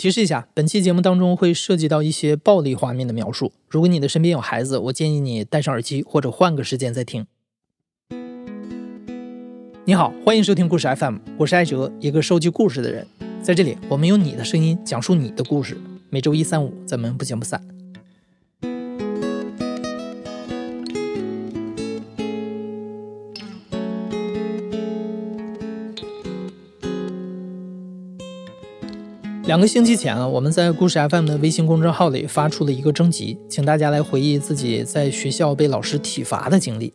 提示一下，本期节目当中会涉及到一些暴力画面的描述。如果你的身边有孩子，我建议你戴上耳机或者换个时间再听。你好，欢迎收听故事 FM，我是艾哲，一个收集故事的人。在这里，我们用你的声音讲述你的故事。每周一、三、五，咱们不见不散。两个星期前啊，我们在故事 FM 的微信公众号里发出了一个征集，请大家来回忆自己在学校被老师体罚的经历。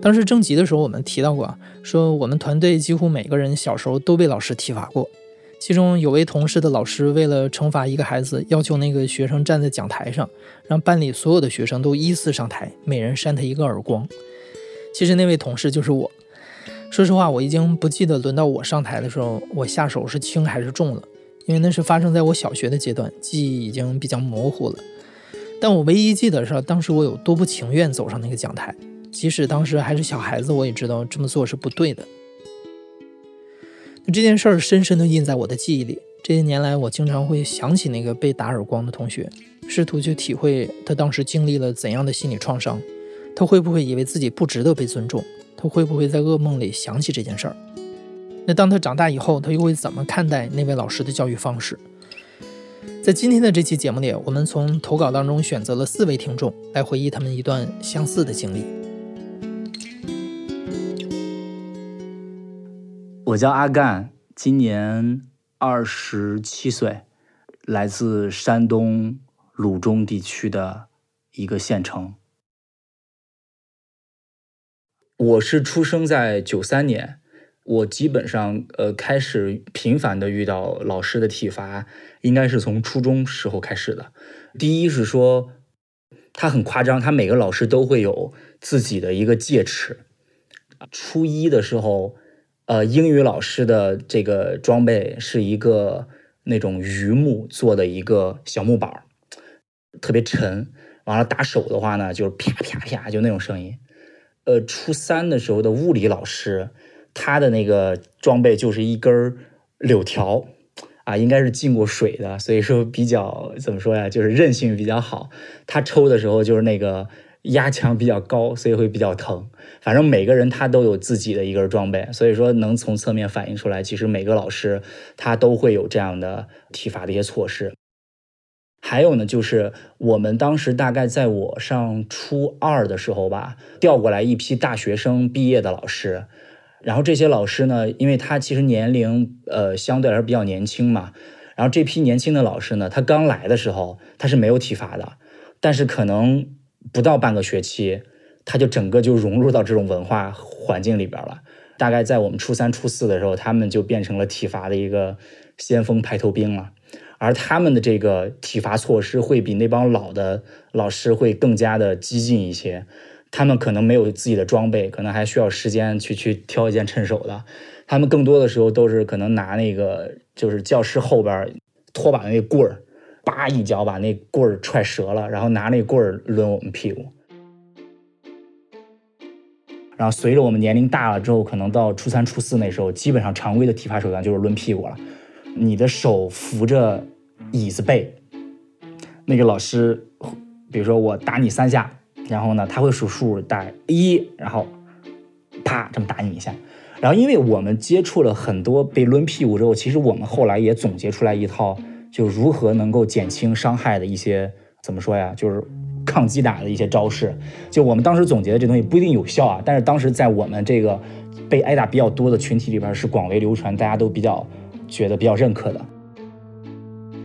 当时征集的时候，我们提到过啊，说我们团队几乎每个人小时候都被老师体罚过。其中有位同事的老师为了惩罚一个孩子，要求那个学生站在讲台上，让班里所有的学生都依次上台，每人扇他一个耳光。其实那位同事就是我。说实话，我已经不记得轮到我上台的时候，我下手是轻还是重了。因为那是发生在我小学的阶段，记忆已经比较模糊了。但我唯一记得是，当时我有多不情愿走上那个讲台，即使当时还是小孩子，我也知道这么做是不对的。那这件事儿深深地印在我的记忆里。这些年来，我经常会想起那个被打耳光的同学，试图去体会他当时经历了怎样的心理创伤。他会不会以为自己不值得被尊重？他会不会在噩梦里想起这件事儿？那当他长大以后，他又会怎么看待那位老师的教育方式？在今天的这期节目里，我们从投稿当中选择了四位听众来回忆他们一段相似的经历。我叫阿干，今年二十七岁，来自山东鲁中地区的一个县城。我是出生在九三年。我基本上呃开始频繁的遇到老师的体罚，应该是从初中时候开始的。第一是说，他很夸张，他每个老师都会有自己的一个戒尺。初一的时候，呃，英语老师的这个装备是一个那种榆木做的一个小木板特别沉。完了打手的话呢，就是啪啪啪就那种声音。呃，初三的时候的物理老师。他的那个装备就是一根柳条，啊，应该是浸过水的，所以说比较怎么说呀，就是韧性比较好。他抽的时候就是那个压强比较高，所以会比较疼。反正每个人他都有自己的一根装备，所以说能从侧面反映出来，其实每个老师他都会有这样的体罚的一些措施。还有呢，就是我们当时大概在我上初二的时候吧，调过来一批大学生毕业的老师。然后这些老师呢，因为他其实年龄呃相对来说比较年轻嘛，然后这批年轻的老师呢，他刚来的时候他是没有体罚的，但是可能不到半个学期，他就整个就融入到这种文化环境里边了。大概在我们初三、初四的时候，他们就变成了体罚的一个先锋排头兵了，而他们的这个体罚措施会比那帮老的老师会更加的激进一些。他们可能没有自己的装备，可能还需要时间去去挑一件趁手的。他们更多的时候都是可能拿那个就是教室后边拖把那棍儿，叭一脚把那棍儿踹折了，然后拿那棍儿抡我们屁股。然后随着我们年龄大了之后，可能到初三、初四那时候，基本上常规的体罚手段就是抡屁股了。你的手扶着椅子背，那个老师，比如说我打你三下。然后呢，他会数数，打一，然后啪这么打你一下。然后，因为我们接触了很多被抡屁股之后，其实我们后来也总结出来一套，就如何能够减轻伤害的一些怎么说呀，就是抗击打的一些招式。就我们当时总结的这东西不一定有效啊，但是当时在我们这个被挨打比较多的群体里边是广为流传，大家都比较觉得比较认可的。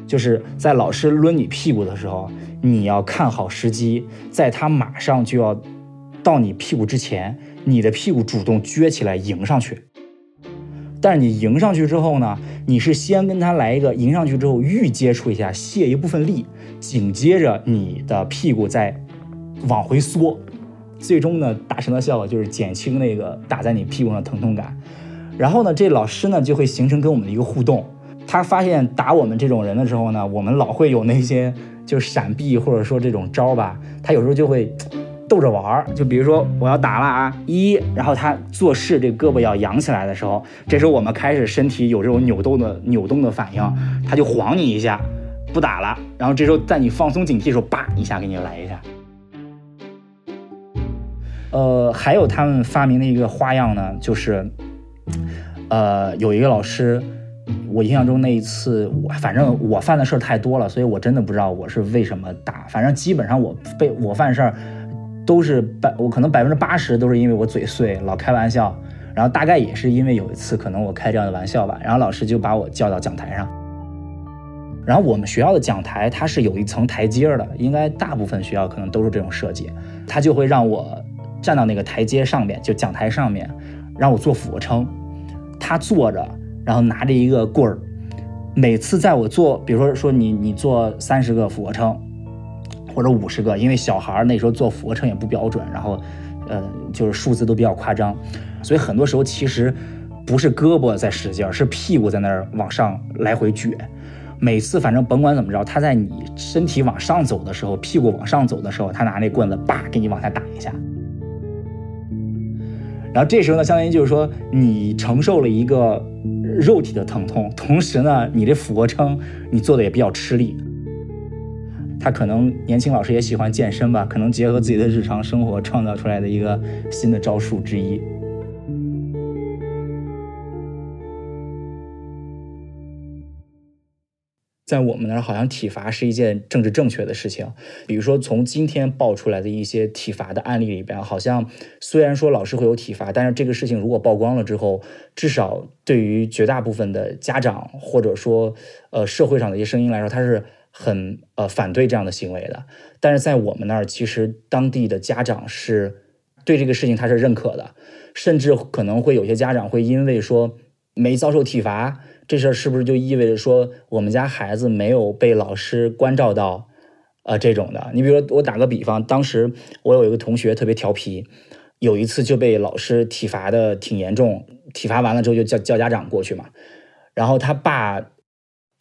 就是在老师抡你屁股的时候。你要看好时机，在他马上就要到你屁股之前，你的屁股主动撅起来迎上去。但是你迎上去之后呢，你是先跟他来一个迎上去之后预接触一下，泄一部分力，紧接着你的屁股再往回缩，最终呢达成的效果就是减轻那个打在你屁股上的疼痛感。然后呢，这老师呢就会形成跟我们的一个互动。他发现打我们这种人的时候呢，我们老会有那些。就闪避或者说这种招吧，他有时候就会逗着玩儿。就比如说我要打了啊，一，然后他做事这胳膊要扬起来的时候，这时候我们开始身体有这种扭动的扭动的反应，他就晃你一下，不打了。然后这时候在你放松警惕的时候，叭一下给你来一下。呃，还有他们发明的一个花样呢，就是，呃，有一个老师。我印象中那一次，我反正我犯的事儿太多了，所以我真的不知道我是为什么打。反正基本上我被我犯事儿，都是百我可能百分之八十都是因为我嘴碎，老开玩笑。然后大概也是因为有一次可能我开这样的玩笑吧，然后老师就把我叫到讲台上。然后我们学校的讲台它是有一层台阶的，应该大部分学校可能都是这种设计。他就会让我站到那个台阶上面，就讲台上面，让我做俯卧撑。他坐着。然后拿着一个棍儿，每次在我做，比如说说你你做三十个俯卧撑，或者五十个，因为小孩那时候做俯卧撑也不标准，然后，呃，就是数字都比较夸张，所以很多时候其实不是胳膊在使劲，是屁股在那儿往上来回撅。每次反正甭管怎么着，他在你身体往上走的时候，屁股往上走的时候，他拿那棍子叭给你往下打一下。然后这时候呢，相当于就是说你承受了一个肉体的疼痛，同时呢，你这俯卧撑你做的也比较吃力。他可能年轻老师也喜欢健身吧，可能结合自己的日常生活创造出来的一个新的招数之一。在我们那儿，好像体罚是一件政治正确的事情。比如说，从今天爆出来的一些体罚的案例里边，好像虽然说老师会有体罚，但是这个事情如果曝光了之后，至少对于绝大部分的家长或者说呃社会上的一些声音来说，他是很呃反对这样的行为的。但是在我们那儿，其实当地的家长是对这个事情他是认可的，甚至可能会有些家长会因为说没遭受体罚。这事儿是不是就意味着说我们家孩子没有被老师关照到，啊这种的？你比如说，我打个比方，当时我有一个同学特别调皮，有一次就被老师体罚的挺严重，体罚完了之后就叫叫家长过去嘛。然后他爸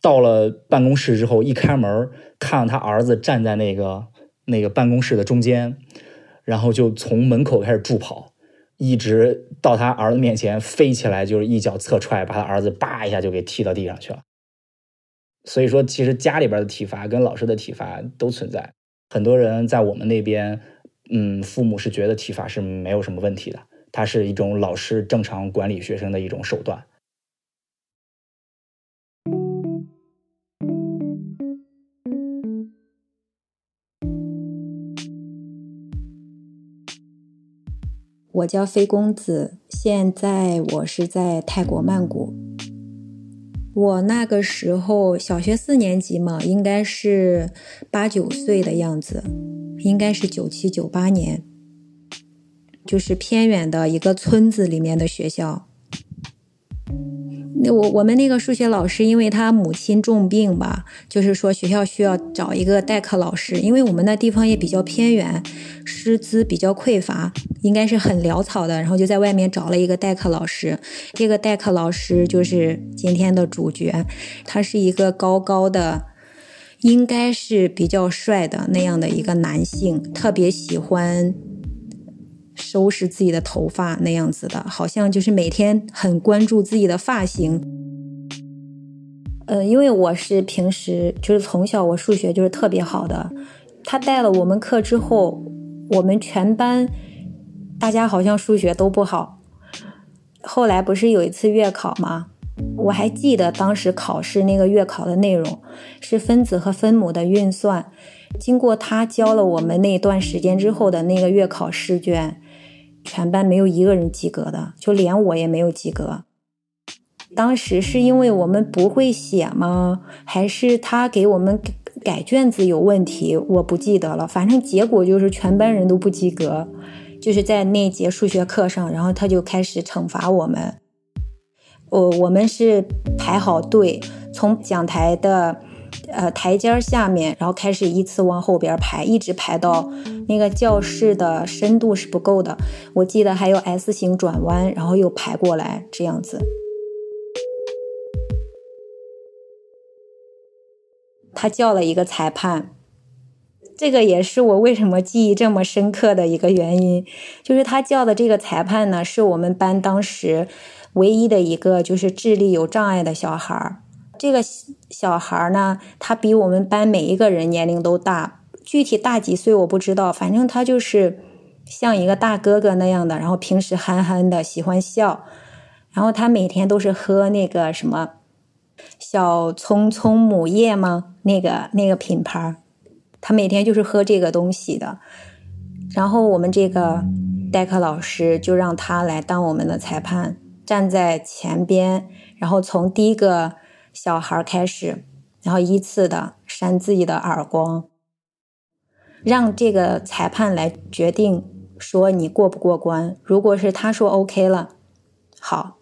到了办公室之后，一开门看到他儿子站在那个那个办公室的中间，然后就从门口开始助跑。一直到他儿子面前飞起来，就是一脚侧踹，把他儿子叭一下就给踢到地上去了。所以说，其实家里边的体罚跟老师的体罚都存在。很多人在我们那边，嗯，父母是觉得体罚是没有什么问题的，它是一种老师正常管理学生的一种手段。我叫飞公子，现在我是在泰国曼谷。我那个时候小学四年级嘛，应该是八九岁的样子，应该是九七九八年，就是偏远的一个村子里面的学校。那我我们那个数学老师，因为他母亲重病吧，就是说学校需要找一个代课老师，因为我们那地方也比较偏远，师资比较匮乏，应该是很潦草的，然后就在外面找了一个代课老师。这个代课老师就是今天的主角，他是一个高高的，应该是比较帅的那样的一个男性，特别喜欢。收拾自己的头发那样子的，好像就是每天很关注自己的发型。呃，因为我是平时就是从小我数学就是特别好的，他带了我们课之后，我们全班大家好像数学都不好。后来不是有一次月考吗？我还记得当时考试那个月考的内容是分子和分母的运算。经过他教了我们那段时间之后的那个月考试卷。全班没有一个人及格的，就连我也没有及格。当时是因为我们不会写吗？还是他给我们改卷子有问题？我不记得了。反正结果就是全班人都不及格。就是在那节数学课上，然后他就开始惩罚我们。我我们是排好队，从讲台的。呃，台阶下面，然后开始依次往后边排，一直排到那个教室的深度是不够的。我记得还有 S 型转弯，然后又排过来这样子。他叫了一个裁判，这个也是我为什么记忆这么深刻的一个原因，就是他叫的这个裁判呢，是我们班当时唯一的一个就是智力有障碍的小孩儿。这个小孩呢，他比我们班每一个人年龄都大，具体大几岁我不知道，反正他就是像一个大哥哥那样的，然后平时憨憨的，喜欢笑，然后他每天都是喝那个什么小葱葱母液吗？那个那个品牌。他每天就是喝这个东西的，然后我们这个代课老师就让他来当我们的裁判，站在前边，然后从第一个小孩开始，然后依次的扇自己的耳光，让这个裁判来决定说你过不过关。如果是他说 OK 了，好，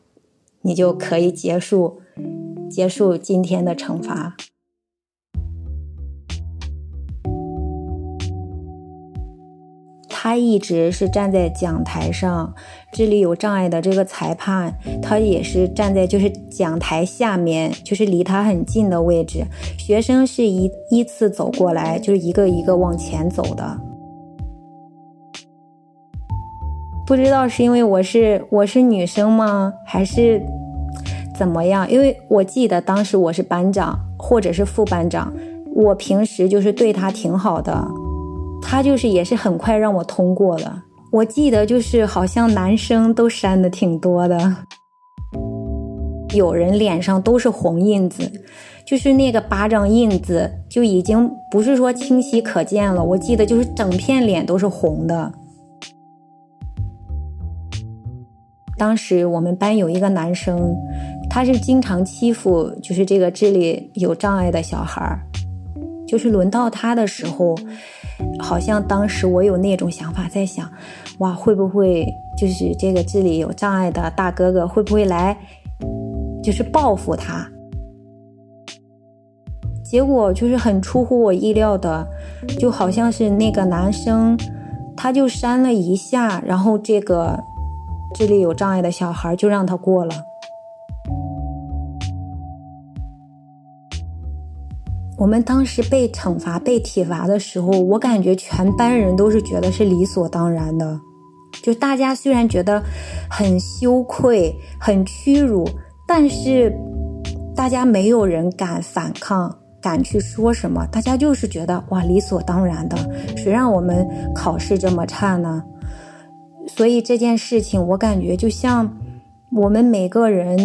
你就可以结束结束今天的惩罚。他一直是站在讲台上，智力有障碍的这个裁判，他也是站在就是讲台下面，就是离他很近的位置。学生是一依次走过来，就是一个一个往前走的。不知道是因为我是我是女生吗，还是怎么样？因为我记得当时我是班长或者是副班长，我平时就是对他挺好的。他就是也是很快让我通过了。我记得就是好像男生都删的挺多的，有人脸上都是红印子，就是那个巴掌印子就已经不是说清晰可见了。我记得就是整片脸都是红的。当时我们班有一个男生，他是经常欺负就是这个智力有障碍的小孩儿，就是轮到他的时候。好像当时我有那种想法，在想，哇，会不会就是这个智力有障碍的大哥哥会不会来，就是报复他？结果就是很出乎我意料的，就好像是那个男生，他就扇了一下，然后这个智力有障碍的小孩就让他过了。我们当时被惩罚、被体罚的时候，我感觉全班人都是觉得是理所当然的。就大家虽然觉得很羞愧、很屈辱，但是大家没有人敢反抗、敢去说什么。大家就是觉得哇，理所当然的，谁让我们考试这么差呢？所以这件事情，我感觉就像我们每个人，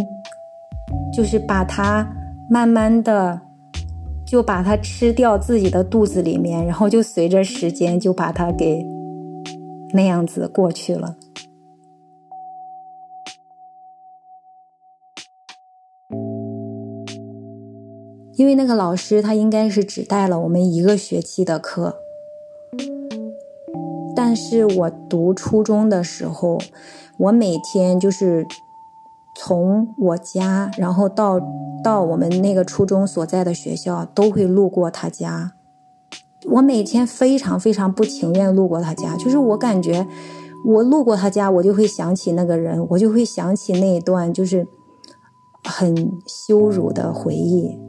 就是把它慢慢的。就把它吃掉自己的肚子里面，然后就随着时间就把它给那样子过去了。因为那个老师他应该是只带了我们一个学期的课，但是我读初中的时候，我每天就是。从我家，然后到到我们那个初中所在的学校，都会路过他家。我每天非常非常不情愿路过他家，就是我感觉我路过他家，我就会想起那个人，我就会想起那一段就是很羞辱的回忆。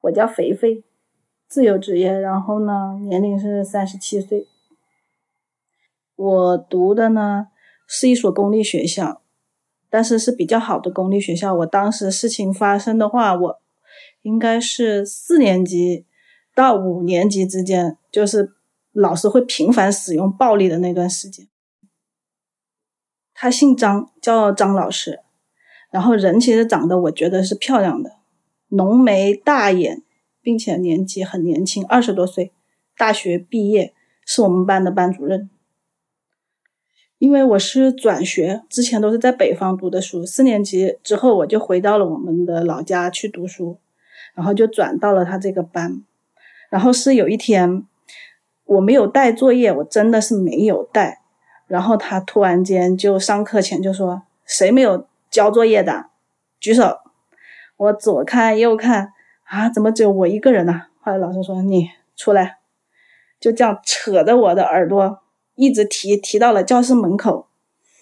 我叫肥肥。自由职业，然后呢，年龄是三十七岁。我读的呢是一所公立学校，但是是比较好的公立学校。我当时事情发生的话，我应该是四年级到五年级之间，就是老师会频繁使用暴力的那段时间。他姓张，叫张老师，然后人其实长得我觉得是漂亮的，浓眉大眼。并且年纪很年轻，二十多岁，大学毕业，是我们班的班主任。因为我是转学，之前都是在北方读的书，四年级之后我就回到了我们的老家去读书，然后就转到了他这个班。然后是有一天，我没有带作业，我真的是没有带。然后他突然间就上课前就说：“谁没有交作业的，举手。”我左看右看。啊，怎么只有我一个人呢？后来老师说你出来，就这样扯着我的耳朵，一直提提到了教室门口。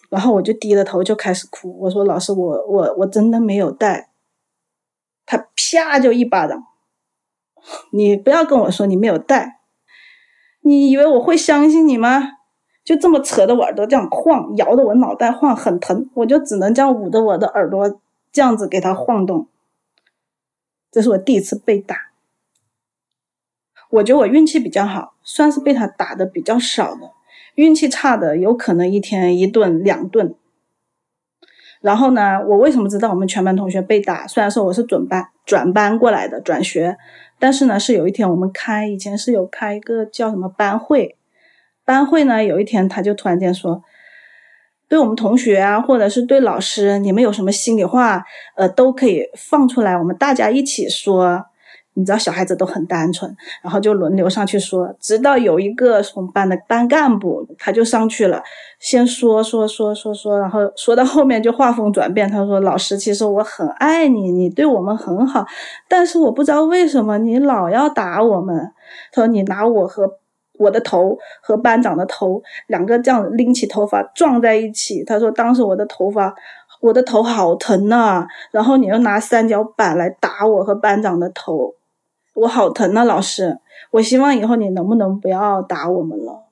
然后我就低着头就开始哭，我说老师，我我我真的没有带。他啪就一巴掌，你不要跟我说你没有带，你以为我会相信你吗？就这么扯着我耳朵这样晃，摇的我脑袋晃，很疼，我就只能这样捂着我的耳朵这样子给他晃动。这是我第一次被打，我觉得我运气比较好，算是被他打的比较少的。运气差的有可能一天一顿两顿。然后呢，我为什么知道我们全班同学被打？虽然说我是转班转班过来的转学，但是呢，是有一天我们开以前是有开一个叫什么班会，班会呢有一天他就突然间说，对我们同学啊，或者是对老师，你们有什么心里话，呃，都可以放出来，我们大家一起说。你知道小孩子都很单纯，然后就轮流上去说，直到有一个我们班的班干部，他就上去了，先说说说说说，然后说到后面就画风转变，他说：“老师，其实我很爱你，你对我们很好，但是我不知道为什么你老要打我们。”他说：“你拿我和我的头和班长的头两个这样拎起头发撞在一起。”他说：“当时我的头发，我的头好疼呐，然后你又拿三角板来打我和班长的头。”我好疼啊，老师！我希望以后你能不能不要打我们了？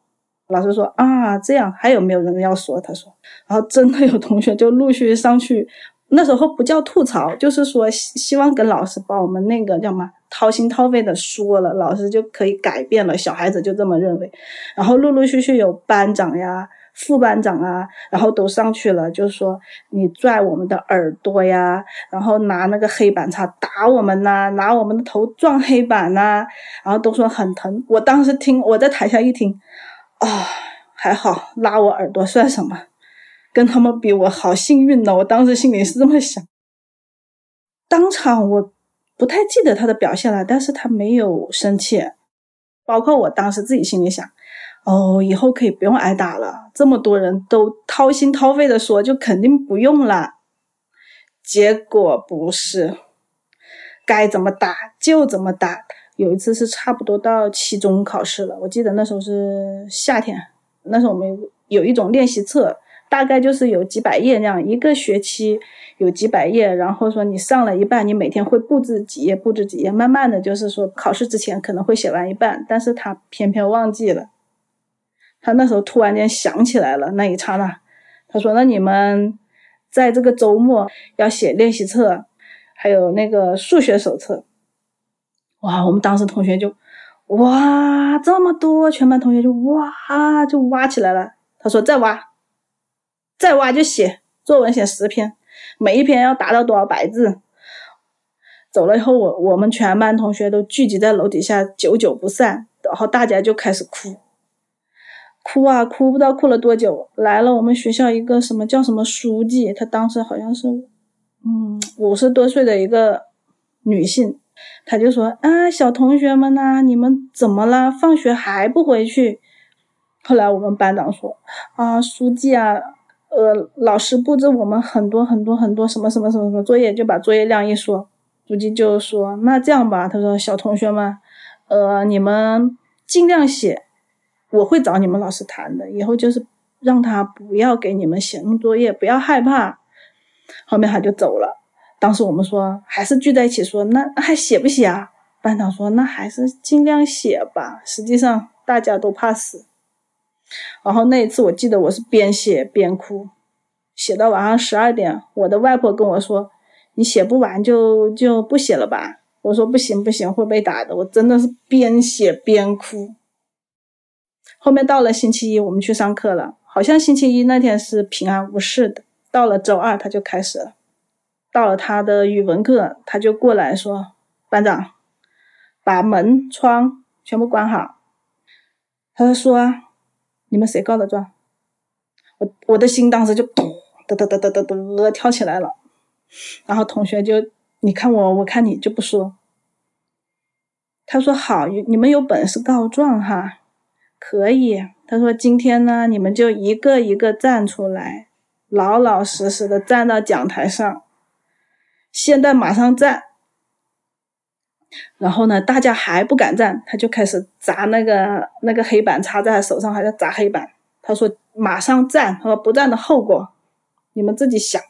老师说啊，这样还有没有人要说？他说，然后真的有同学就陆续上去，那时候不叫吐槽，就是说希望跟老师把我们那个叫什么掏心掏肺的说了，老师就可以改变了。小孩子就这么认为，然后陆陆续续有班长呀。副班长啊，然后都上去了，就说你拽我们的耳朵呀，然后拿那个黑板擦打我们呐，拿我们的头撞黑板呐，然后都说很疼。我当时听，我在台下一听，啊，还好拉我耳朵算什么？跟他们比，我好幸运呢。我当时心里是这么想。当场我不太记得他的表现了，但是他没有生气，包括我当时自己心里想。哦，以后可以不用挨打了。这么多人都掏心掏肺的说，就肯定不用了。结果不是，该怎么打就怎么打。有一次是差不多到期中考试了，我记得那时候是夏天，那时候我们有一种练习册，大概就是有几百页那样，一个学期有几百页。然后说你上了一半，你每天会布置几页，布置几页，慢慢的就是说考试之前可能会写完一半，但是他偏偏忘记了。他那时候突然间想起来了，那一刹那，他说：“那你们在这个周末要写练习册，还有那个数学手册。”哇，我们当时同学就哇这么多，全班同学就哇就挖起来了。他说：“再挖，再挖就写作文，写十篇，每一篇要达到多少百字。”走了以后，我我们全班同学都聚集在楼底下，久久不散，然后大家就开始哭。哭啊哭，不知道哭了多久。来了我们学校一个什么叫什么书记，她当时好像是，嗯，五十多岁的一个女性，她就说啊，小同学们呐，你们怎么了？放学还不回去？后来我们班长说啊，书记啊，呃，老师布置我们很多很多很多什么什么什么什么作业，就把作业量一说，书记就说那这样吧，他说小同学们，呃，你们尽量写。我会找你们老师谈的，以后就是让他不要给你们写那么作业，不要害怕。后面他就走了。当时我们说还是聚在一起说，那还写不写啊？班长说那还是尽量写吧。实际上大家都怕死。然后那一次我记得我是边写边哭，写到晚上十二点，我的外婆跟我说：“你写不完就就不写了吧。”我说：“不行不行，会被打的。”我真的是边写边哭。后面到了星期一，我们去上课了。好像星期一那天是平安无事的。到了周二，他就开始了。到了他的语文课，他就过来说：“班长，把门窗全部关好。”他说：“你们谁告的状？”我我的心当时就咚哒哒哒哒哒哒跳起来了。然后同学就你看我，我看你就不说。他说：“好，你们有本事告状哈。”可以，他说今天呢，你们就一个一个站出来，老老实实的站到讲台上。现在马上站。然后呢，大家还不敢站，他就开始砸那个那个黑板，插在他手上，还在砸黑板。他说：“马上站他说不站的后果，你们自己想。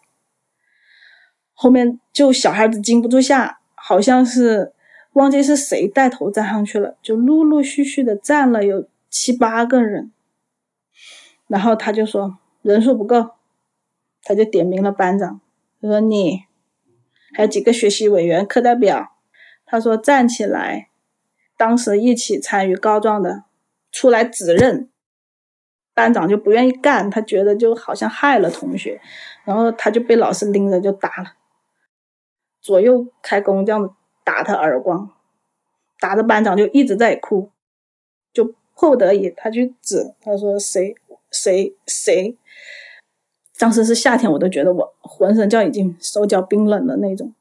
后面就小孩子禁不住下，好像是忘记是谁带头站上去了，就陆陆续续的站了有七八个人。然后他就说人数不够，他就点名了班长，他说你还有几个学习委员、课代表，他说站起来。当时一起参与告状的出来指认，班长就不愿意干，他觉得就好像害了同学，然后他就被老师拎着就打了。左右开弓，这样打他耳光，打的班长就一直在哭，就迫不得已，他去指，他说谁谁谁。当时是夏天，我都觉得我浑身就已经手脚冰冷的那种。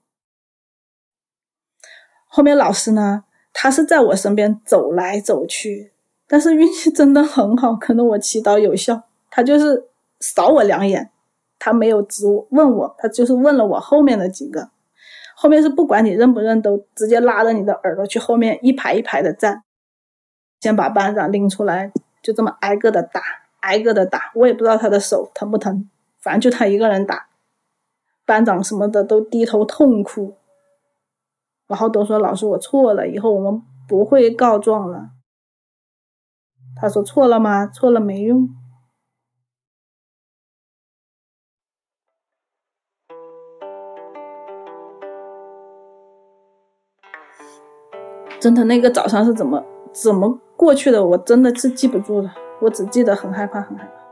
后面老师呢，他是在我身边走来走去，但是运气真的很好，可能我祈祷有效，他就是扫我两眼，他没有直问我，他就是问了我后面的几个。后面是不管你认不认，都直接拉着你的耳朵去后面一排一排的站，先把班长拎出来，就这么挨个的打，挨个的打。我也不知道他的手疼不疼，反正就他一个人打，班长什么的都低头痛哭，然后都说老师我错了，以后我们不会告状了。他说错了吗？错了没用。真的那个早上是怎么怎么过去的？我真的是记不住了，我只记得很害怕，很害怕。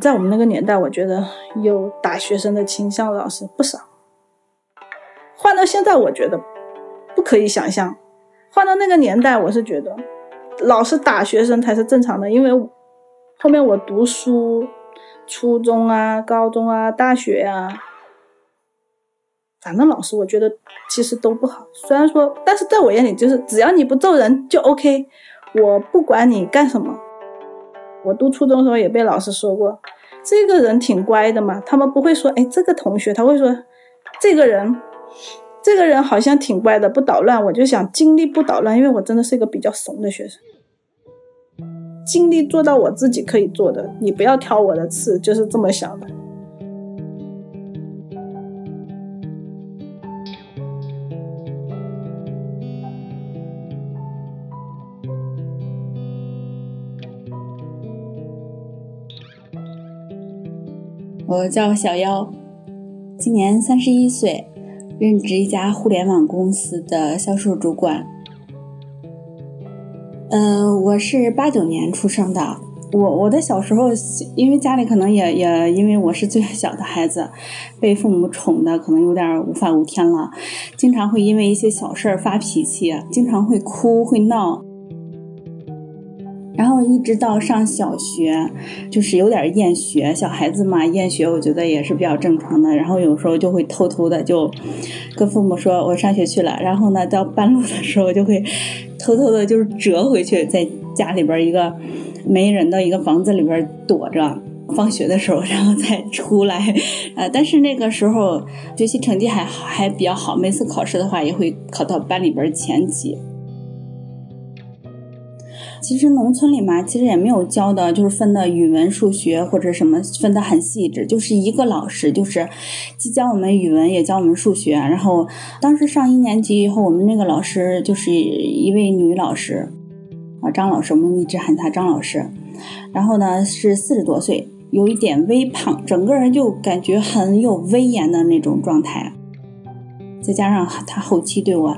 在我们那个年代，我觉得有打学生的倾向的老师不少。换到现在，我觉得不可以想象。换到那个年代，我是觉得老师打学生才是正常的，因为后面我读书，初中啊、高中啊、大学啊。反正老师，我觉得其实都不好。虽然说，但是在我眼里，就是只要你不揍人就 OK。我不管你干什么。我读初中的时候也被老师说过，这个人挺乖的嘛。他们不会说，哎，这个同学，他会说，这个人，这个人好像挺乖的，不捣乱。我就想尽力不捣乱，因为我真的是一个比较怂的学生，尽力做到我自己可以做的，你不要挑我的刺，就是这么想的。我叫小妖，今年三十一岁，任职一家互联网公司的销售主管。嗯，我是八九年出生的。我我的小时候，因为家里可能也也因为我是最小的孩子，被父母宠的可能有点无法无天了，经常会因为一些小事儿发脾气，经常会哭会闹。然后一直到上小学，就是有点厌学，小孩子嘛，厌学，我觉得也是比较正常的。然后有时候就会偷偷的就跟父母说我上学去了，然后呢，到半路的时候就会偷偷的就是折回去，在家里边一个没人的一个房子里边躲着，放学的时候然后再出来。呃，但是那个时候学习成绩还还比较好，每次考试的话也会考到班里边前几。其实农村里嘛，其实也没有教的，就是分的语文、数学或者什么分的很细致，就是一个老师，就是既教我们语文，也教我们数学。然后当时上一年级以后，我们那个老师就是一位女老师，啊，张老师，我们一直喊她张老师。然后呢，是四十多岁，有一点微胖，整个人就感觉很有威严的那种状态。再加上他后期对我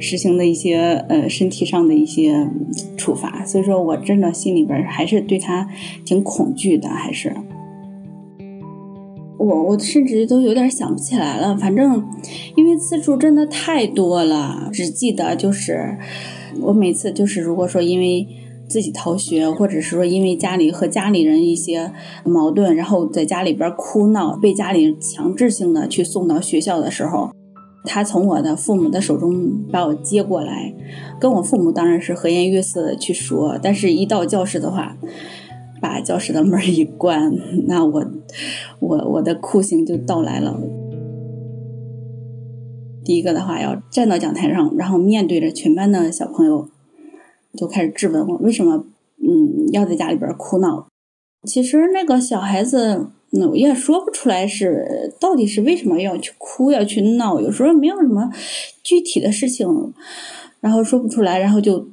实行的一些呃身体上的一些处罚，所以说我真的心里边还是对他挺恐惧的。还是我我甚至都有点想不起来了。反正因为次数真的太多了，只记得就是我每次就是如果说因为自己逃学，或者是说因为家里和家里人一些矛盾，然后在家里边哭闹，被家里强制性的去送到学校的时候。他从我的父母的手中把我接过来，跟我父母当然是和颜悦色的去说，但是一到教室的话，把教室的门一关，那我我我的酷刑就到来了。第一个的话要站到讲台上，然后面对着全班的小朋友，就开始质问我为什么嗯要在家里边哭闹。其实那个小孩子，那我也说不出来是到底是为什么要去哭要去闹，有时候没有什么具体的事情，然后说不出来，然后就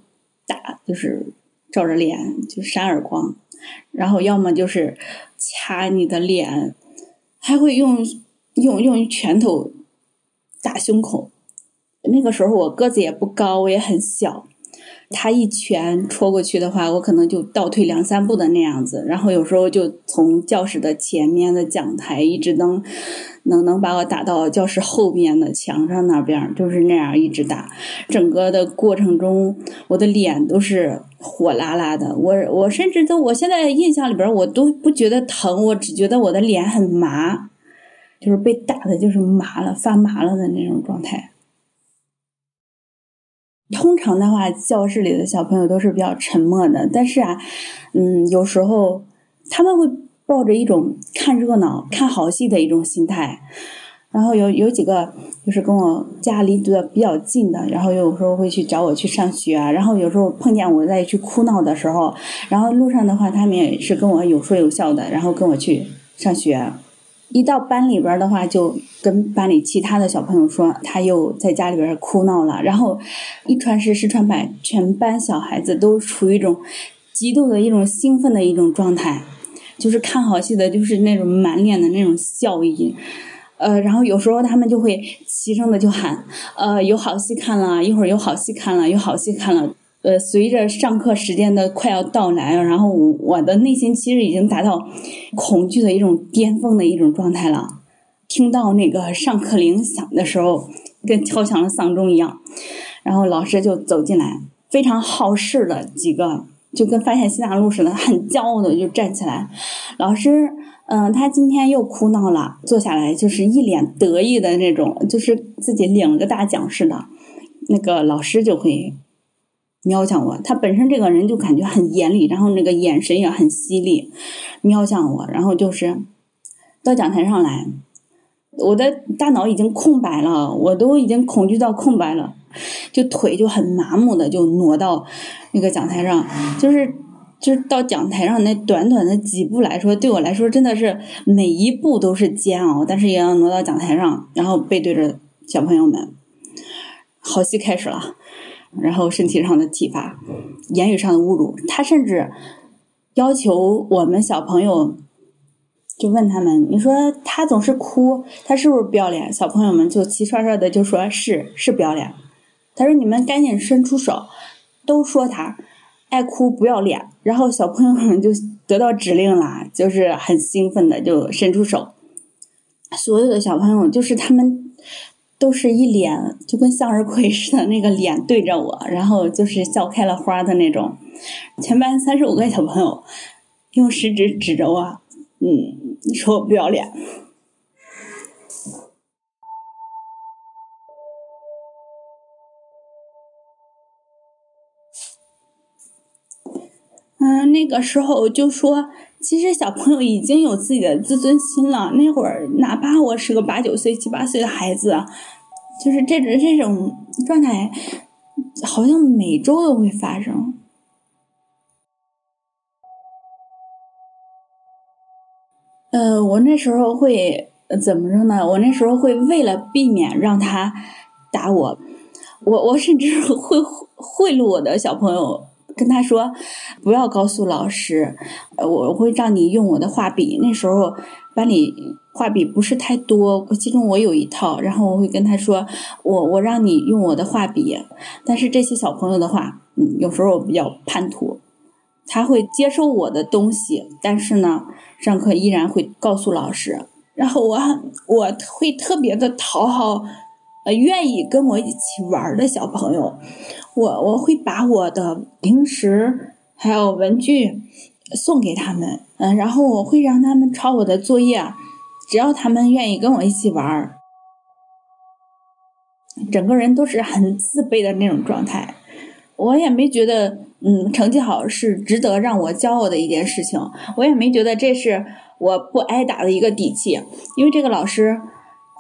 打，就是照着脸就扇耳光，然后要么就是掐你的脸，还会用用用拳头打胸口。那个时候我个子也不高，我也很小。他一拳戳过去的话，我可能就倒退两三步的那样子。然后有时候就从教室的前面的讲台一直能能能把我打到教室后边的墙上那边，就是那样一直打。整个的过程中，我的脸都是火辣辣的。我我甚至都我现在印象里边，我都不觉得疼，我只觉得我的脸很麻，就是被打的就是麻了、发麻了的那种状态。通常的话，教室里的小朋友都是比较沉默的，但是啊，嗯，有时候他们会抱着一种看热闹、看好戏的一种心态。然后有有几个就是跟我家离得比较近的，然后有时候会去找我去上学啊。然后有时候碰见我在去哭闹的时候，然后路上的话，他们也是跟我有说有笑的，然后跟我去上学。一到班里边的话，就跟班里其他的小朋友说，他又在家里边哭闹了。然后一传十，十传百，全班小孩子都处于一种极度的一种兴奋的一种状态，就是看好戏的，就是那种满脸的那种笑意。呃，然后有时候他们就会齐声的就喊，呃，有好戏看了，一会儿有好戏看了，有好戏看了。呃，随着上课时间的快要到来，然后我我的内心其实已经达到恐惧的一种巅峰的一种状态了。听到那个上课铃响的时候，跟敲响了丧钟一样。然后老师就走进来，非常好事的几个，就跟发现新大陆似的，很骄傲的就站起来。老师，嗯，他今天又哭闹了，坐下来就是一脸得意的那种，就是自己领了个大奖似的。那个老师就会。瞄向我，他本身这个人就感觉很严厉，然后那个眼神也很犀利，瞄向我，然后就是到讲台上来，我的大脑已经空白了，我都已经恐惧到空白了，就腿就很麻木的就挪到那个讲台上，就是就是到讲台上那短短的几步来说，对我来说真的是每一步都是煎熬，但是也要挪到讲台上，然后背对着小朋友们，好戏开始了。然后身体上的体罚，言语上的侮辱，他甚至要求我们小朋友，就问他们：“你说他总是哭，他是不是不要脸？”小朋友们就齐刷刷的就说：“是，是不要脸。”他说：“你们赶紧伸出手，都说他爱哭不要脸。”然后小朋友们就得到指令了，就是很兴奋的就伸出手，所有的小朋友就是他们。都是一脸就跟向日葵似的那个脸对着我，然后就是笑开了花的那种。全班三十五个小朋友用食指指着我，嗯，说我不要脸。嗯，那个时候就说，其实小朋友已经有自己的自尊心了。那会儿，哪怕我是个八九岁、七八岁的孩子。就是这种这种状态，好像每周都会发生。呃，我那时候会怎么着呢？我那时候会为了避免让他打我，我我甚至会贿赂我的小朋友，跟他说不要告诉老师，我会让你用我的画笔。那时候班里。画笔不是太多，其中我有一套，然后我会跟他说，我我让你用我的画笔，但是这些小朋友的话，嗯，有时候我比较叛徒，他会接受我的东西，但是呢，上课依然会告诉老师，然后我我会特别的讨好，呃，愿意跟我一起玩的小朋友，我我会把我的零食还有文具送给他们，嗯，然后我会让他们抄我的作业。只要他们愿意跟我一起玩，整个人都是很自卑的那种状态。我也没觉得，嗯，成绩好是值得让我骄傲的一件事情。我也没觉得这是我不挨打的一个底气。因为这个老师，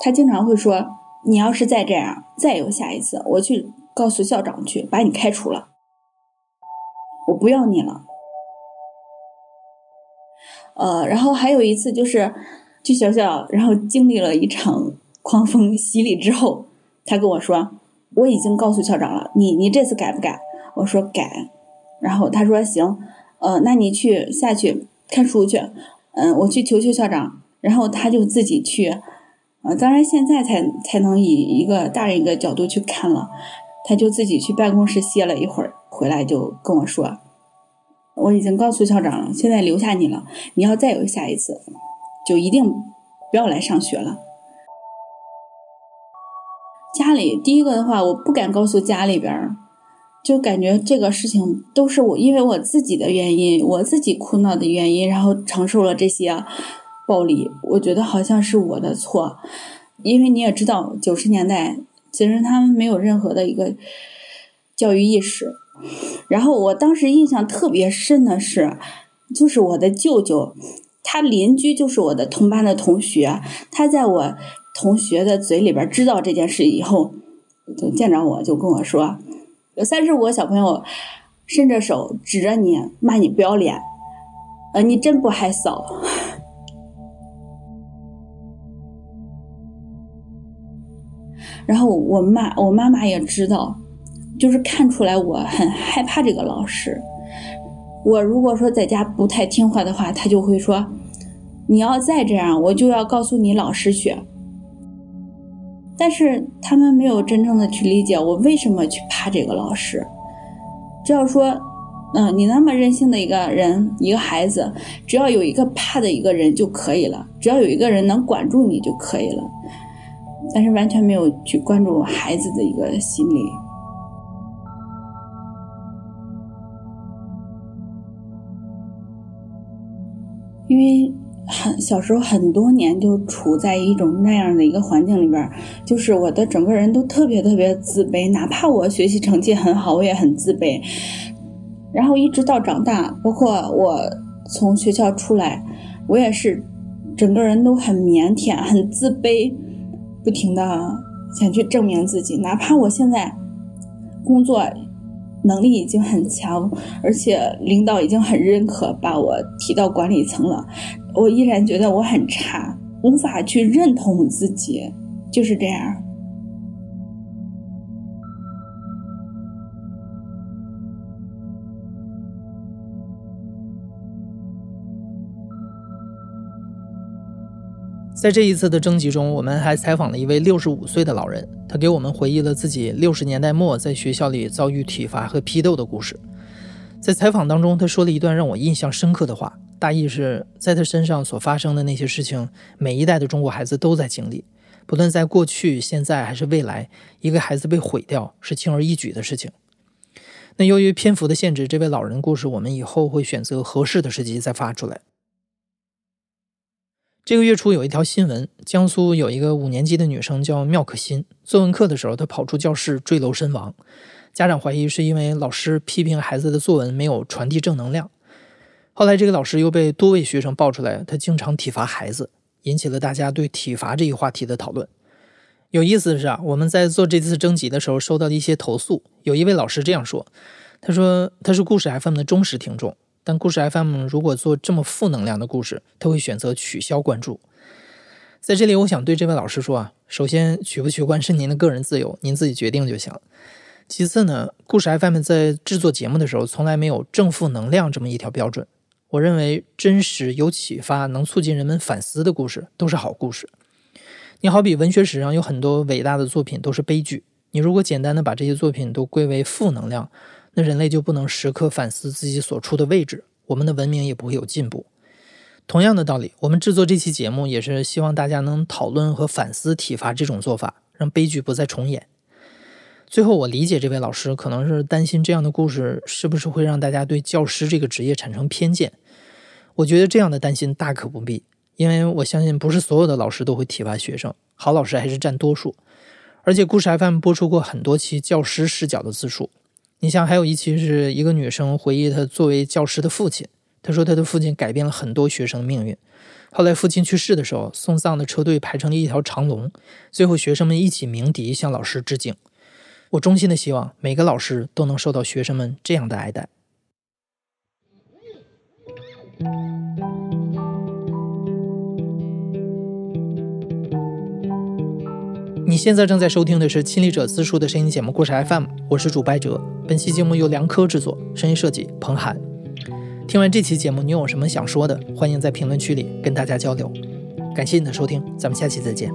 他经常会说：“你要是再这样，再有下一次，我去告诉校长去，把你开除了。”我不要你了。呃，然后还有一次就是去学校，然后经历了一场狂风洗礼之后，他跟我说：“我已经告诉校长了，你你这次改不改？”我说：“改。”然后他说：“行，呃，那你去下去看书去。”嗯，我去求求校长，然后他就自己去。呃，当然现在才才能以一个大人一个角度去看了，他就自己去办公室歇了一会儿，回来就跟我说。我已经告诉校长了，现在留下你了。你要再有下一次，就一定不要来上学了。家里第一个的话，我不敢告诉家里边，就感觉这个事情都是我因为我自己的原因，我自己哭闹的原因，然后承受了这些暴力。我觉得好像是我的错，因为你也知道，九十年代其实他们没有任何的一个教育意识。然后我当时印象特别深的是，就是我的舅舅，他邻居就是我的同班的同学，他在我同学的嘴里边知道这件事以后，就见着我就跟我说，有三十五个小朋友伸着手指着你骂你不要脸，呃，你真不害臊。然后我妈，我妈妈也知道。就是看出来我很害怕这个老师。我如果说在家不太听话的话，他就会说：“你要再这样，我就要告诉你老师去。”但是他们没有真正的去理解我为什么去怕这个老师。只要说，嗯，你那么任性的一个人，一个孩子，只要有一个怕的一个人就可以了，只要有一个人能管住你就可以了。但是完全没有去关注孩子的一个心理。因为很小时候很多年就处在一种那样的一个环境里边，就是我的整个人都特别特别自卑，哪怕我学习成绩很好，我也很自卑。然后一直到长大，包括我从学校出来，我也是整个人都很腼腆、很自卑，不停的想去证明自己，哪怕我现在工作。能力已经很强，而且领导已经很认可，把我提到管理层了。我依然觉得我很差，无法去认同自己，就是这样。在这一次的征集中，我们还采访了一位六十五岁的老人，他给我们回忆了自己六十年代末在学校里遭遇体罚和批斗的故事。在采访当中，他说了一段让我印象深刻的话，大意是在他身上所发生的那些事情，每一代的中国孩子都在经历，不论在过去、现在还是未来，一个孩子被毁掉是轻而易举的事情。那由于篇幅的限制，这位老人故事我们以后会选择合适的时机再发出来。这个月初有一条新闻，江苏有一个五年级的女生叫妙可欣，作文课的时候她跑出教室坠楼身亡，家长怀疑是因为老师批评孩子的作文没有传递正能量。后来这个老师又被多位学生爆出来，他经常体罚孩子，引起了大家对体罚这一话题的讨论。有意思的是啊，我们在做这次征集的时候收到了一些投诉，有一位老师这样说，他说他是故事 FM 的忠实听众。但故事 FM 如果做这么负能量的故事，他会选择取消关注。在这里，我想对这位老师说啊，首先取不取关是您的个人自由，您自己决定就行。其次呢，故事 FM 在制作节目的时候，从来没有正负能量这么一条标准。我认为真实有启发、能促进人们反思的故事都是好故事。你好比文学史上有很多伟大的作品都是悲剧，你如果简单的把这些作品都归为负能量。那人类就不能时刻反思自己所处的位置，我们的文明也不会有进步。同样的道理，我们制作这期节目也是希望大家能讨论和反思体罚这种做法，让悲剧不再重演。最后，我理解这位老师可能是担心这样的故事是不是会让大家对教师这个职业产生偏见。我觉得这样的担心大可不必，因为我相信不是所有的老师都会体罚学生，好老师还是占多数。而且，故事 FM 播出过很多期教师视角的自述。你像还有一期是一个女生回忆，她作为教师的父亲，她说她的父亲改变了很多学生的命运。后来父亲去世的时候，送葬的车队排成了一条长龙，最后学生们一起鸣笛向老师致敬。我衷心的希望每个老师都能受到学生们这样的爱戴。你现在正在收听的是《亲历者自述》的声音节目《故事 FM》，我是主播哲。本期节目由梁科制作，声音设计彭涵。听完这期节目，你有什么想说的？欢迎在评论区里跟大家交流。感谢你的收听，咱们下期再见。